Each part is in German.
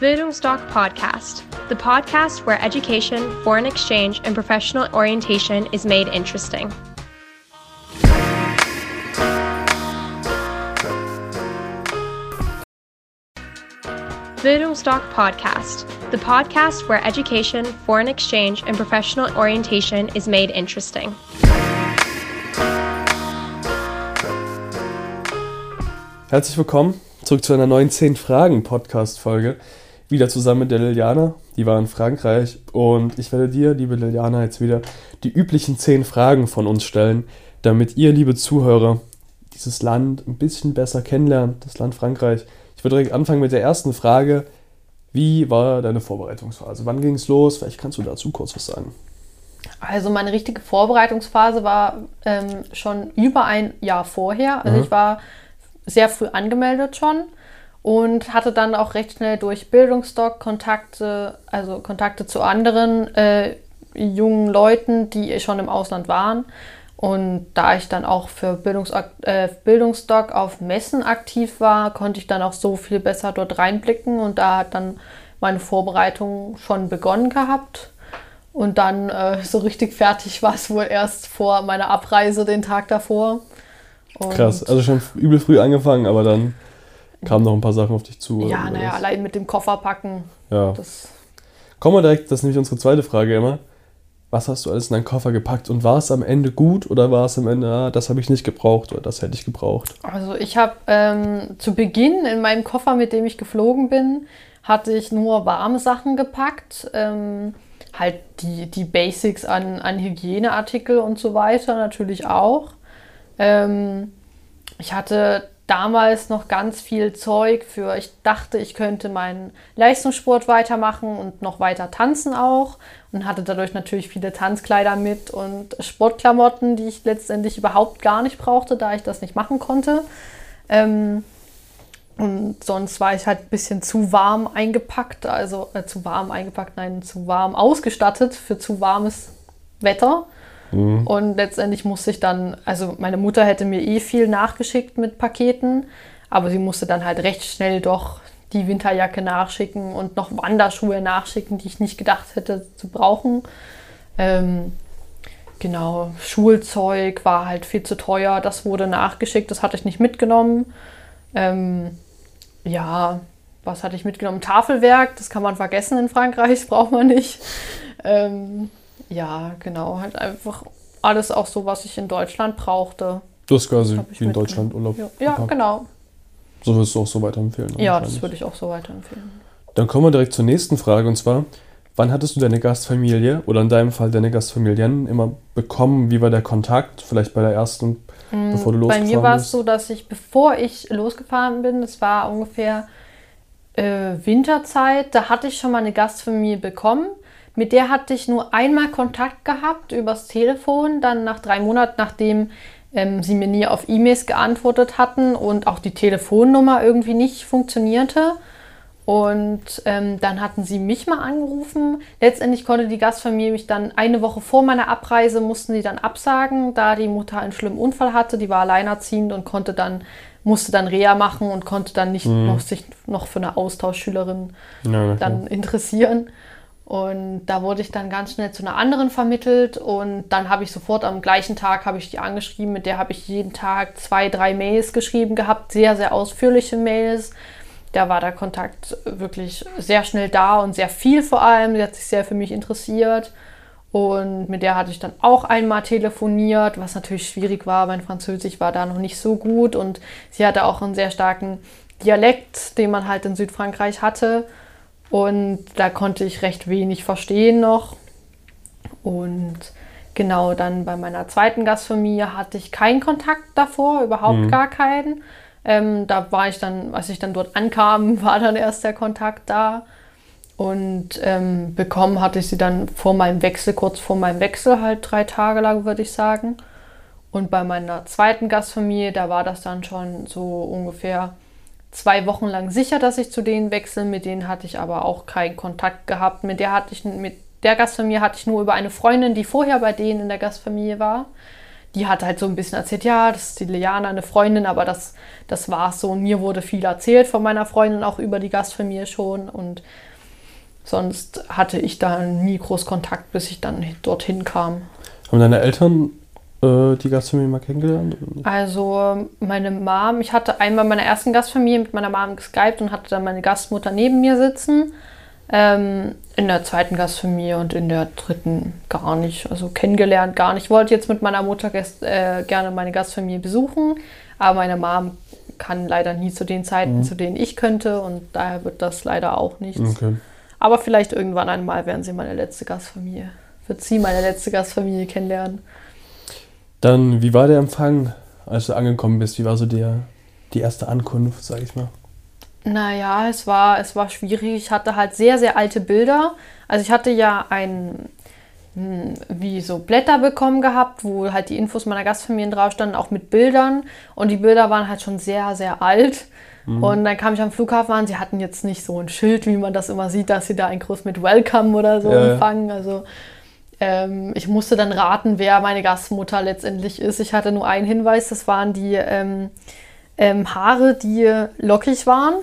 Bildungsdoc Podcast, the podcast where education, foreign exchange, and professional orientation is made interesting. Bildungsdoc Podcast, the podcast where education, foreign exchange, and professional orientation is made interesting. Herzlich willkommen zurück zu einer neuen 10 Fragen Podcast Folge. Wieder zusammen mit der Liliana, die war in Frankreich und ich werde dir, liebe Liliana, jetzt wieder die üblichen 10 Fragen von uns stellen, damit ihr, liebe Zuhörer, dieses Land ein bisschen besser kennenlernt, das Land Frankreich. Ich würde direkt anfangen mit der ersten Frage. Wie war deine Vorbereitungsphase? Wann ging es los? Vielleicht kannst du dazu kurz was sagen. Also meine richtige Vorbereitungsphase war ähm, schon über ein Jahr vorher. Also mhm. ich war sehr früh angemeldet schon und hatte dann auch recht schnell durch Bildungsdoc Kontakte, also Kontakte zu anderen äh, jungen Leuten, die schon im Ausland waren. Und da ich dann auch für Bildungs äh, Bildungsdoc auf Messen aktiv war, konnte ich dann auch so viel besser dort reinblicken und da hat dann meine Vorbereitung schon begonnen gehabt. Und dann äh, so richtig fertig war es wohl erst vor meiner Abreise den Tag davor. Und Krass, also schon übel früh angefangen, aber dann kamen noch ein paar Sachen auf dich zu. Ja, naja, allein mit dem Koffer packen. Ja. Kommen wir direkt, das ist nämlich unsere zweite Frage immer. Was hast du alles in deinen Koffer gepackt und war es am Ende gut oder war es am Ende, ah, das habe ich nicht gebraucht oder das hätte ich gebraucht? Also ich habe ähm, zu Beginn in meinem Koffer, mit dem ich geflogen bin, hatte ich nur warme Sachen gepackt. Ähm, halt die, die Basics an, an Hygieneartikel und so weiter natürlich auch. Ähm, ich hatte damals noch ganz viel Zeug für, ich dachte, ich könnte meinen Leistungssport weitermachen und noch weiter tanzen auch und hatte dadurch natürlich viele Tanzkleider mit und Sportklamotten, die ich letztendlich überhaupt gar nicht brauchte, da ich das nicht machen konnte. Ähm, und sonst war ich halt ein bisschen zu warm eingepackt, also äh, zu warm eingepackt, nein, zu warm ausgestattet für zu warmes Wetter. Mhm. Und letztendlich musste ich dann, also meine Mutter hätte mir eh viel nachgeschickt mit Paketen, aber sie musste dann halt recht schnell doch die Winterjacke nachschicken und noch Wanderschuhe nachschicken, die ich nicht gedacht hätte zu brauchen. Ähm, genau, Schulzeug war halt viel zu teuer, das wurde nachgeschickt, das hatte ich nicht mitgenommen. Ähm, ja, was hatte ich mitgenommen? Tafelwerk, das kann man vergessen in Frankreich, braucht man nicht. Ähm, ja, genau. Halt einfach alles auch so, was ich in Deutschland brauchte. Das ist quasi wie in Deutschland Urlaub. Ja, ja genau. So würdest du auch so weiterempfehlen. Ja, das würde ich auch so weiterempfehlen. Dann kommen wir direkt zur nächsten Frage und zwar, wann hattest du deine Gastfamilie oder in deinem Fall deine Gastfamilien immer bekommen? Wie war der Kontakt? Vielleicht bei der ersten, mhm, bevor du losgefahren bist? Bei mir war es so, dass ich, bevor ich losgefahren bin, das war ungefähr äh, Winterzeit, da hatte ich schon mal eine Gastfamilie bekommen. Mit der hatte ich nur einmal Kontakt gehabt übers Telefon, dann nach drei Monaten, nachdem ähm, sie mir nie auf E-Mails geantwortet hatten und auch die Telefonnummer irgendwie nicht funktionierte. Und ähm, dann hatten sie mich mal angerufen. Letztendlich konnte die Gastfamilie mich dann eine Woche vor meiner Abreise mussten sie dann absagen, da die Mutter einen schlimmen Unfall hatte. Die war alleinerziehend und konnte dann musste dann Reha machen und konnte dann nicht mhm. noch sich noch für eine Austauschschülerin ja, dann interessieren. Und da wurde ich dann ganz schnell zu einer anderen vermittelt und dann habe ich sofort am gleichen Tag habe ich die angeschrieben, mit der habe ich jeden Tag zwei, drei Mails geschrieben gehabt, sehr, sehr ausführliche Mails. Da war der Kontakt wirklich sehr schnell da und sehr viel vor allem. Sie hat sich sehr für mich interessiert. Und mit der hatte ich dann auch einmal telefoniert, was natürlich schwierig war. Mein Französisch war da noch nicht so gut und sie hatte auch einen sehr starken Dialekt, den man halt in Südfrankreich hatte. Und da konnte ich recht wenig verstehen noch. Und genau dann bei meiner zweiten Gastfamilie hatte ich keinen Kontakt davor, überhaupt mhm. gar keinen. Ähm, da war ich dann, als ich dann dort ankam, war dann erst der Kontakt da. Und ähm, bekommen hatte ich sie dann vor meinem Wechsel, kurz vor meinem Wechsel, halt drei Tage lang, würde ich sagen. Und bei meiner zweiten Gastfamilie, da war das dann schon so ungefähr zwei Wochen lang sicher, dass ich zu denen wechsle. Mit denen hatte ich aber auch keinen Kontakt gehabt. Mit der hatte ich mit der Gastfamilie hatte ich nur über eine Freundin, die vorher bei denen in der Gastfamilie war. die hat halt so ein bisschen erzählt, ja, das ist die Liana, eine Freundin, aber das, das war es so. Und mir wurde viel erzählt von meiner Freundin, auch über die Gastfamilie schon. Und sonst hatte ich da nie groß Kontakt, bis ich dann dorthin kam. Haben deine Eltern die Gastfamilie mal kennengelernt? Also meine Mom, ich hatte einmal meine ersten Gastfamilie mit meiner Mom geskypt und hatte dann meine Gastmutter neben mir sitzen. Ähm, in der zweiten Gastfamilie und in der dritten gar nicht. Also kennengelernt gar nicht. Ich wollte jetzt mit meiner Mutter gest, äh, gerne meine Gastfamilie besuchen, aber meine Mom kann leider nie zu den Zeiten, mhm. zu denen ich könnte und daher wird das leider auch nichts. Okay. Aber vielleicht irgendwann einmal werden sie meine letzte Gastfamilie, wird sie meine letzte Gastfamilie kennenlernen. Dann, wie war der Empfang, als du angekommen bist? Wie war so der, die erste Ankunft, sag ich mal? Naja, es war, es war schwierig. Ich hatte halt sehr, sehr alte Bilder. Also ich hatte ja ein, hm, wie so Blätter bekommen gehabt, wo halt die Infos meiner Gastfamilien drauf standen, auch mit Bildern. Und die Bilder waren halt schon sehr, sehr alt. Mhm. Und dann kam ich am Flughafen an, sie hatten jetzt nicht so ein Schild, wie man das immer sieht, dass sie da ein Groß mit Welcome oder so ja, empfangen. Also ähm, ich musste dann raten, wer meine Gastmutter letztendlich ist. Ich hatte nur einen Hinweis, das waren die ähm, ähm, Haare, die lockig waren.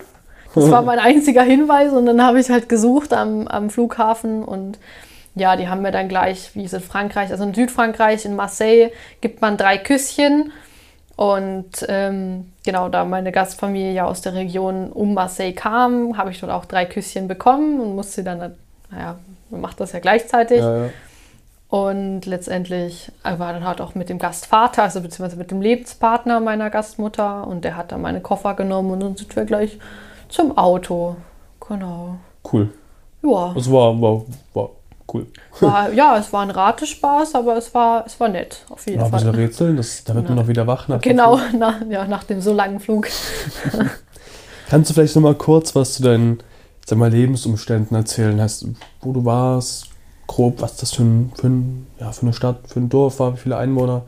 Das war mein einziger Hinweis und dann habe ich halt gesucht am, am Flughafen und ja, die haben mir dann gleich, wie es in Frankreich, also in Südfrankreich, in Marseille, gibt man drei Küsschen. Und ähm, genau, da meine Gastfamilie ja aus der Region um Marseille kam, habe ich dort auch drei Küsschen bekommen und musste dann, naja, man macht das ja gleichzeitig. Ja, ja. Und letztendlich war dann halt auch mit dem Gastvater, also beziehungsweise mit dem Lebenspartner meiner Gastmutter. Und der hat dann meine Koffer genommen und dann sind wir gleich zum Auto. Genau. Cool. Ja. Es war, war, war cool. War, ja, es war ein Ratespaß, aber es war, es war nett, auf jeden war Fall. Ein bisschen Rätseln, das, da wird man noch wieder wach. Nach genau, nach, ja, nach dem so langen Flug. Kannst du vielleicht noch mal kurz was zu deinen sag mal, Lebensumständen erzählen? Heißt, wo du warst, grob, was das für, ein, für, ein, ja, für eine Stadt, für ein Dorf war, wie viele Einwohner.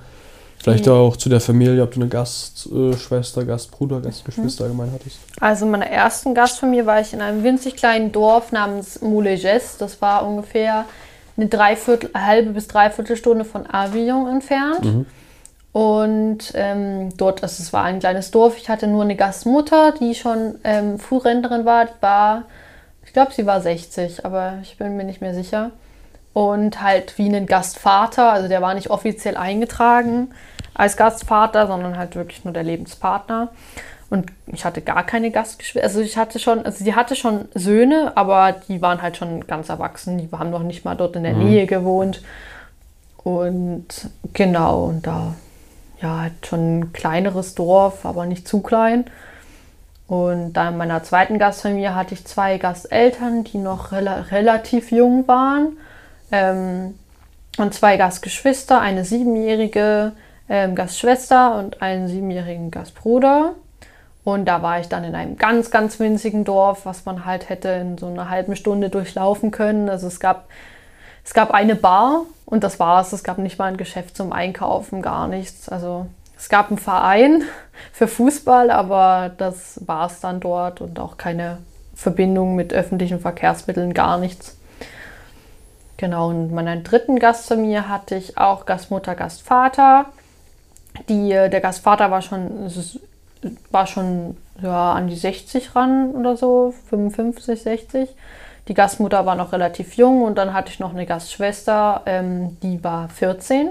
Vielleicht mhm. auch zu der Familie, ob du eine Gastschwester, Gastbruder, Gastgeschwister mhm. allgemein hattest. Also in meiner ersten Gastfamilie war ich in einem winzig kleinen Dorf namens Mouleges. Das war ungefähr eine Dreiviertel, halbe bis dreiviertel Stunde von Avignon entfernt. Mhm. Und ähm, dort, also es war ein kleines Dorf. Ich hatte nur eine Gastmutter, die schon ähm, Frührentnerin war. Die war, ich glaube, sie war 60, aber ich bin mir nicht mehr sicher und halt wie einen Gastvater, also der war nicht offiziell eingetragen als Gastvater, sondern halt wirklich nur der Lebenspartner. Und ich hatte gar keine Gastgeschwister. Also ich hatte schon, also sie hatte schon Söhne, aber die waren halt schon ganz erwachsen. Die haben noch nicht mal dort in der mhm. Nähe gewohnt. Und genau, und da ja halt schon ein kleineres Dorf, aber nicht zu klein. Und dann in meiner zweiten Gastfamilie hatte ich zwei Gasteltern, die noch rel relativ jung waren ähm, und zwei Gastgeschwister, eine siebenjährige ähm, Gastschwester und einen siebenjährigen Gastbruder. Und da war ich dann in einem ganz, ganz winzigen Dorf, was man halt hätte in so einer halben Stunde durchlaufen können. Also es gab, es gab eine Bar und das war's. Es gab nicht mal ein Geschäft zum Einkaufen, gar nichts. Also es gab einen Verein für Fußball, aber das war es dann dort und auch keine Verbindung mit öffentlichen Verkehrsmitteln, gar nichts. Genau, und meinen dritten Gast zu mir hatte ich auch Gastmutter, Gastvater. Die, äh, der Gastvater war schon, war schon ja, an die 60 ran oder so, 55, 60. Die Gastmutter war noch relativ jung und dann hatte ich noch eine Gastschwester, ähm, die war 14.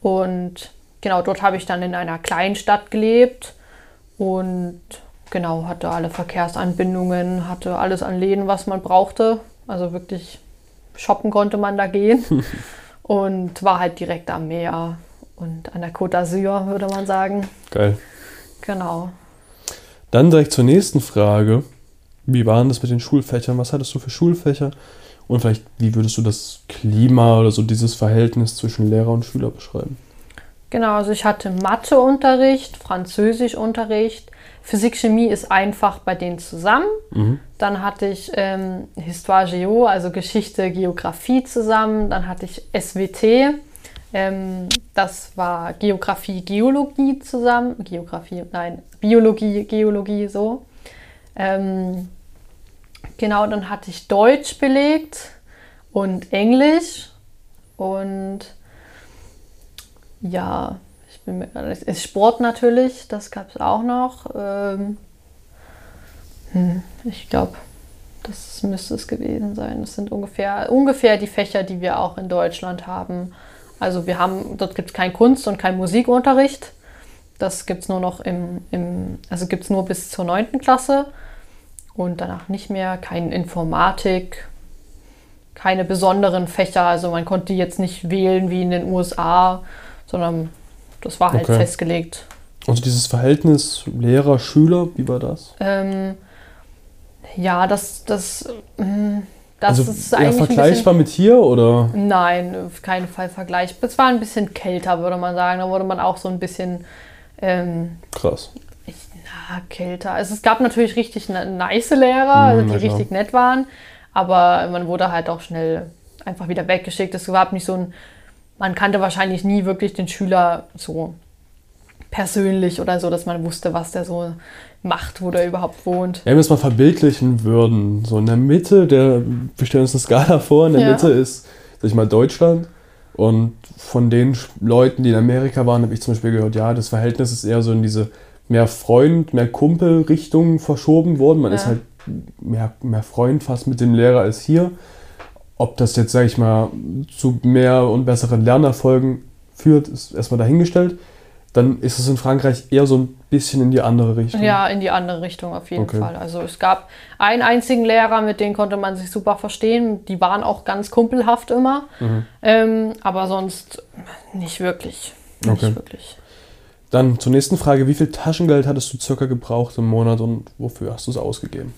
Und genau, dort habe ich dann in einer kleinen Stadt gelebt und genau, hatte alle Verkehrsanbindungen, hatte alles an Läden, was man brauchte. Also wirklich shoppen konnte man da gehen. und war halt direkt am Meer und an der Côte d'Azur, würde man sagen. Geil. Genau. Dann direkt zur nächsten Frage. Wie waren das mit den Schulfächern? Was hattest du für Schulfächer? Und vielleicht, wie würdest du das Klima oder so dieses Verhältnis zwischen Lehrer und Schüler beschreiben? Genau, also ich hatte Matheunterricht, Französischunterricht, Physik, Chemie ist einfach bei denen zusammen. Mhm. Dann hatte ich ähm, Histoire Geo, also Geschichte, Geografie zusammen. Dann hatte ich SWT, ähm, das war Geografie, Geologie zusammen. Geografie, nein, Biologie, Geologie, so. Ähm, genau, dann hatte ich Deutsch belegt und Englisch und Ja, ich bin mir ist Sport natürlich, das gab es auch noch. Ähm, hm, ich glaube, das müsste es gewesen sein. Das sind ungefähr, ungefähr die Fächer, die wir auch in Deutschland haben. Also wir haben, dort gibt es keinen Kunst- und keinen Musikunterricht. Das gibt es nur noch im, im also gibt es nur bis zur 9. Klasse und danach nicht mehr. Kein Informatik, keine besonderen Fächer. Also man konnte jetzt nicht wählen wie in den USA, sondern das war halt okay. festgelegt. Also dieses Verhältnis Lehrer-Schüler, wie war das? Ähm, ja, das, das, hm, das also ist eigentlich. vergleichbar bisschen, mit hier oder? Nein, auf keinen Fall vergleichbar. Es war ein bisschen kälter, würde man sagen. Da wurde man auch so ein bisschen. Ähm, Krass. Ich, na, kälter. Also es gab natürlich richtig nice Lehrer, also die richtig nett waren. Aber man wurde halt auch schnell einfach wieder weggeschickt. Es war nicht so ein. Man kannte wahrscheinlich nie wirklich den Schüler so persönlich oder so, dass man wusste, was der so macht, wo der überhaupt wohnt. Wenn wir es mal verbildlichen würden, so in der Mitte, der, wir stellen uns eine Skala vor, in der ja. Mitte ist, sag ich mal, Deutschland. Und von den Leuten, die in Amerika waren, habe ich zum Beispiel gehört, ja, das Verhältnis ist eher so in diese mehr Freund, mehr Kumpel-Richtung verschoben worden. Man ja. ist halt mehr, mehr Freund fast mit dem Lehrer als hier. Ob das jetzt, sag ich mal, zu mehr und besseren Lernerfolgen führt, ist erstmal dahingestellt dann ist es in Frankreich eher so ein bisschen in die andere Richtung. Ja, in die andere Richtung auf jeden okay. Fall. Also es gab einen einzigen Lehrer, mit dem konnte man sich super verstehen. Die waren auch ganz kumpelhaft immer. Mhm. Ähm, aber sonst nicht wirklich. Nicht okay. wirklich. Dann zur nächsten Frage. Wie viel Taschengeld hattest du circa gebraucht im Monat und wofür hast du es ausgegeben?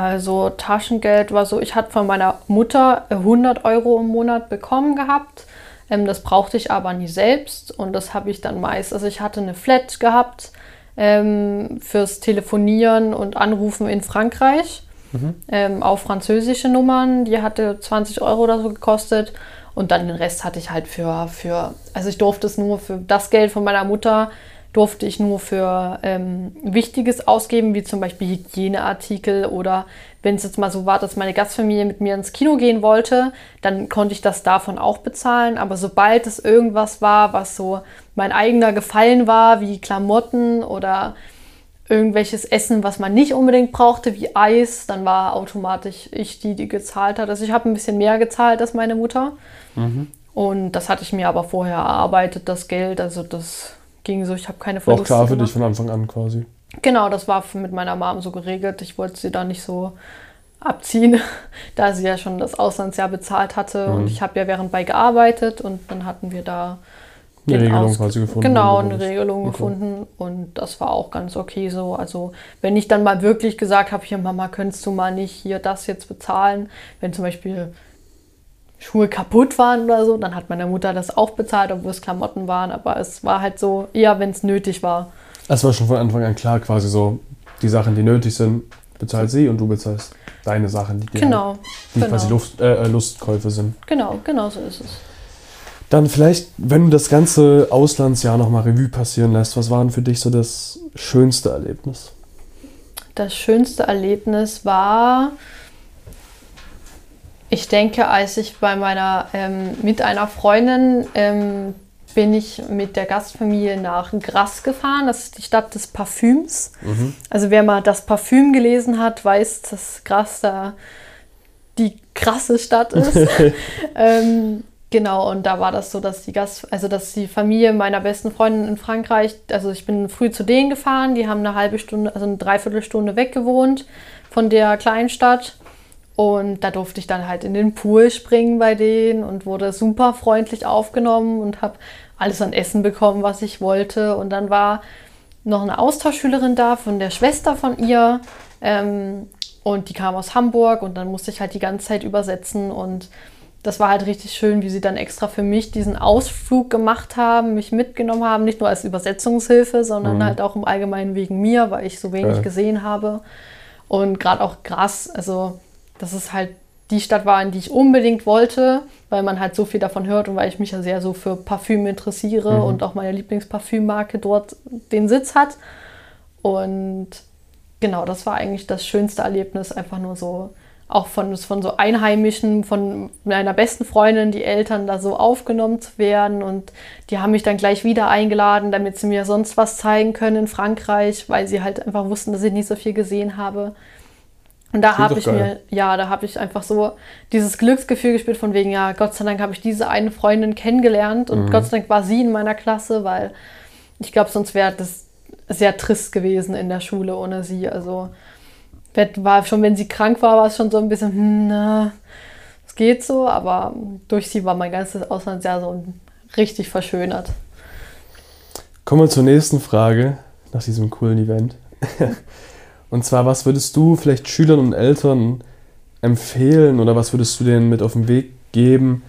Also Taschengeld war so, ich hatte von meiner Mutter 100 Euro im Monat bekommen gehabt. Ähm, das brauchte ich aber nie selbst und das habe ich dann meist. Also ich hatte eine Flat gehabt ähm, fürs Telefonieren und Anrufen in Frankreich mhm. ähm, auf französische Nummern. Die hatte 20 Euro oder so gekostet. Und dann den Rest hatte ich halt für, für also ich durfte es nur für das Geld von meiner Mutter durfte ich nur für ähm, Wichtiges ausgeben, wie zum Beispiel Hygieneartikel oder wenn es jetzt mal so war, dass meine Gastfamilie mit mir ins Kino gehen wollte, dann konnte ich das davon auch bezahlen. Aber sobald es irgendwas war, was so mein eigener Gefallen war, wie Klamotten oder irgendwelches Essen, was man nicht unbedingt brauchte, wie Eis, dann war automatisch ich die, die gezahlt hat. Also ich habe ein bisschen mehr gezahlt als meine Mutter. Mhm. Und das hatte ich mir aber vorher erarbeitet, das Geld. Also das ging so, ich habe keine Verluste Auch klar für gemacht. dich von Anfang an quasi. Genau, das war mit meiner Mom so geregelt. Ich wollte sie da nicht so abziehen, da sie ja schon das Auslandsjahr bezahlt hatte. Mhm. Und ich habe ja währendbei gearbeitet und dann hatten wir da eine Regelung Aus quasi gefunden. Genau, eine Regelung okay. gefunden und das war auch ganz okay so. Also wenn ich dann mal wirklich gesagt habe, hier Mama, könntest du mal nicht hier das jetzt bezahlen, wenn zum Beispiel Schuhe kaputt waren oder so, dann hat meine Mutter das auch bezahlt, obwohl es Klamotten waren. Aber es war halt so eher, wenn es nötig war. Es war schon von Anfang an klar, quasi so, die Sachen, die nötig sind, bezahlt sie und du bezahlst deine Sachen, die, genau, halt, die genau. quasi Luft, äh, Lustkäufe sind. Genau, genau so ist es. Dann vielleicht, wenn du das ganze Auslandsjahr nochmal Revue passieren lässt, was war denn für dich so das schönste Erlebnis? Das schönste Erlebnis war, ich denke, als ich bei meiner, ähm, mit einer Freundin ähm, bin ich mit der Gastfamilie nach Grasse gefahren. Das ist die Stadt des Parfüms. Mhm. Also wer mal das Parfüm gelesen hat, weiß, dass Grasse da die krasse Stadt ist. ähm, genau, und da war das so, dass die Gast, also dass die Familie meiner besten Freundin in Frankreich, also ich bin früh zu denen gefahren, die haben eine halbe Stunde, also eine Dreiviertelstunde weg gewohnt von der Kleinstadt. Und da durfte ich dann halt in den Pool springen bei denen und wurde super freundlich aufgenommen und habe alles an Essen bekommen, was ich wollte. Und dann war noch eine Austauschschülerin da von der Schwester von ihr. Ähm, und die kam aus Hamburg und dann musste ich halt die ganze Zeit übersetzen. Und das war halt richtig schön, wie sie dann extra für mich diesen Ausflug gemacht haben, mich mitgenommen haben. Nicht nur als Übersetzungshilfe, sondern mhm. halt auch im Allgemeinen wegen mir, weil ich so wenig ja. gesehen habe. Und gerade auch Gras, also dass es halt die Stadt war, in die ich unbedingt wollte, weil man halt so viel davon hört und weil ich mich ja sehr so für Parfüm interessiere mhm. und auch meine Lieblingsparfümmarke dort den Sitz hat. Und genau, das war eigentlich das schönste Erlebnis, einfach nur so auch von, von so Einheimischen, von meiner besten Freundin, die Eltern da so aufgenommen zu werden. Und die haben mich dann gleich wieder eingeladen, damit sie mir sonst was zeigen können in Frankreich, weil sie halt einfach wussten, dass ich nicht so viel gesehen habe. Und da habe ich geil. mir, ja, da habe ich einfach so dieses Glücksgefühl gespürt von wegen, ja, Gott sei Dank habe ich diese eine Freundin kennengelernt und mhm. Gott sei Dank war sie in meiner Klasse, weil ich glaube, sonst wäre das sehr trist gewesen in der Schule ohne sie. Also war schon, wenn sie krank war, war es schon so ein bisschen, hm, na, es geht so, aber durch sie war mein ganzes Auslandsjahr so richtig verschönert. Kommen wir zur nächsten Frage nach diesem coolen Event. und zwar, was würdest du vielleicht Schülern und Eltern empfehlen oder was würdest du denen mit auf den Weg geben,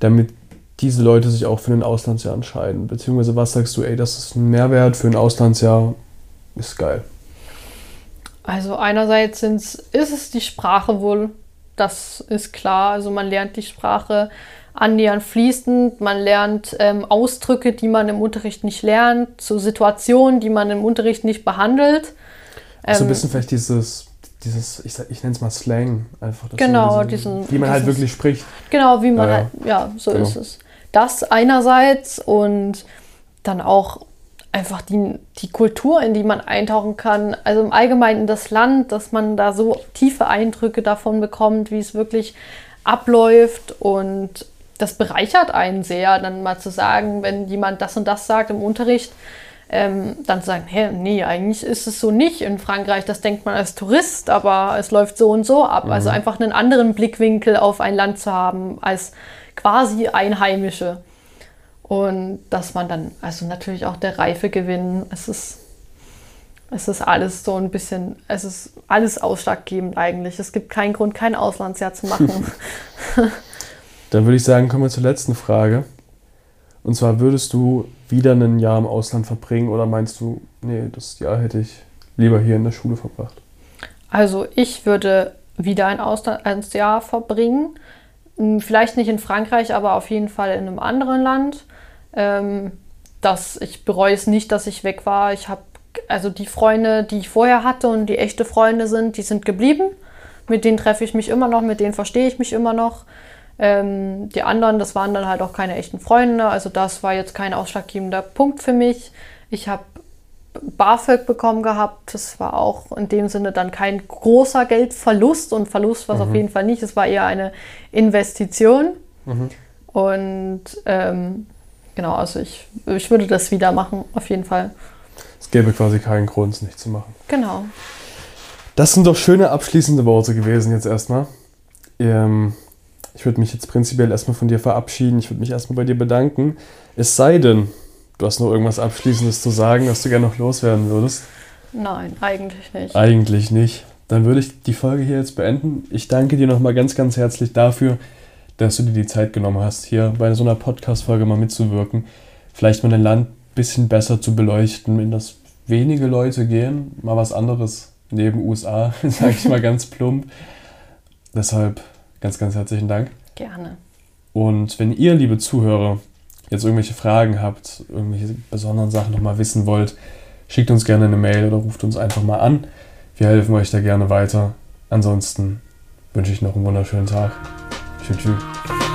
damit diese Leute sich auch für ein Auslandsjahr entscheiden? Beziehungsweise was sagst du, ey, das ist ein Mehrwert für ein Auslandsjahr, ist geil. Also einerseits ist es die Sprache wohl, das ist klar. Also man lernt die Sprache annähernd fließend, man lernt ähm, Ausdrücke, die man im Unterricht nicht lernt, zu Situationen, die man im Unterricht nicht behandelt. Ähm, so ein bisschen vielleicht dieses, dieses ich, ich nenne es mal Slang, einfach. genau, diese, diesen, wie man halt wirklich spricht. Genau, wie man ja, halt, ja so genau. ist es. Das einerseits und dann auch einfach die, die Kultur, in die man eintauchen kann. Also im Allgemeinen das Land, dass man da so tiefe Eindrücke davon bekommt, wie es wirklich abläuft und das bereichert einen sehr, dann mal zu sagen, wenn jemand das und das sagt im Unterricht, ähm, dann zu sagen, hey, nee, eigentlich ist es so nicht in Frankreich, das denkt man als Tourist, aber es läuft so und so ab. Mhm. Also einfach einen anderen Blickwinkel auf ein Land zu haben als quasi Einheimische. Und dass man dann, also natürlich auch der Reife gewinnen, es ist, es ist alles so ein bisschen, es ist alles ausschlaggebend eigentlich. Es gibt keinen Grund, kein Auslandsjahr zu machen. dann würde ich sagen, kommen wir zur letzten Frage. Und zwar würdest du wieder ein Jahr im Ausland verbringen oder meinst du, nee, das Jahr hätte ich lieber hier in der Schule verbracht? Also ich würde wieder ein Auslandsjahr verbringen. Hm, vielleicht nicht in Frankreich, aber auf jeden Fall in einem anderen Land. Ähm, dass ich bereue es nicht, dass ich weg war. Ich habe also die Freunde, die ich vorher hatte und die echte Freunde sind, die sind geblieben. Mit denen treffe ich mich immer noch, mit denen verstehe ich mich immer noch. Ähm, die anderen, das waren dann halt auch keine echten Freunde. Also das war jetzt kein ausschlaggebender Punkt für mich. Ich habe BAföG bekommen gehabt. Das war auch in dem Sinne dann kein großer Geldverlust und Verlust war es mhm. auf jeden Fall nicht. Es war eher eine Investition. Mhm. Und ähm, genau, also ich, ich würde das wieder machen, auf jeden Fall. Es gäbe quasi keinen Grund, es nicht zu machen. Genau. Das sind doch schöne abschließende Worte gewesen jetzt erstmal. Ähm, ich würde mich jetzt prinzipiell erstmal von dir verabschieden. Ich würde mich erstmal bei dir bedanken. Es sei denn, du hast noch irgendwas Abschließendes zu sagen, was du gerne noch loswerden würdest. Nein, eigentlich nicht. Eigentlich nicht. Dann würde ich die Folge hier jetzt beenden. Ich danke dir nochmal ganz, ganz herzlich dafür, dass du dir die Zeit genommen hast, hier bei so einer Podcast-Folge mal mitzuwirken. Vielleicht mal ein Land ein bisschen besser zu beleuchten, in das wenige Leute gehen. Mal was anderes neben USA, sage ich mal ganz plump. Deshalb ganz, ganz herzlichen Dank. Gerne. Und wenn ihr, liebe Zuhörer, jetzt irgendwelche Fragen habt, irgendwelche besonderen Sachen nochmal wissen wollt, schickt uns gerne eine Mail oder ruft uns einfach mal an. Wir helfen euch da gerne weiter. Ansonsten wünsche ich noch einen wunderschönen Tag. Tschüss. tschüss.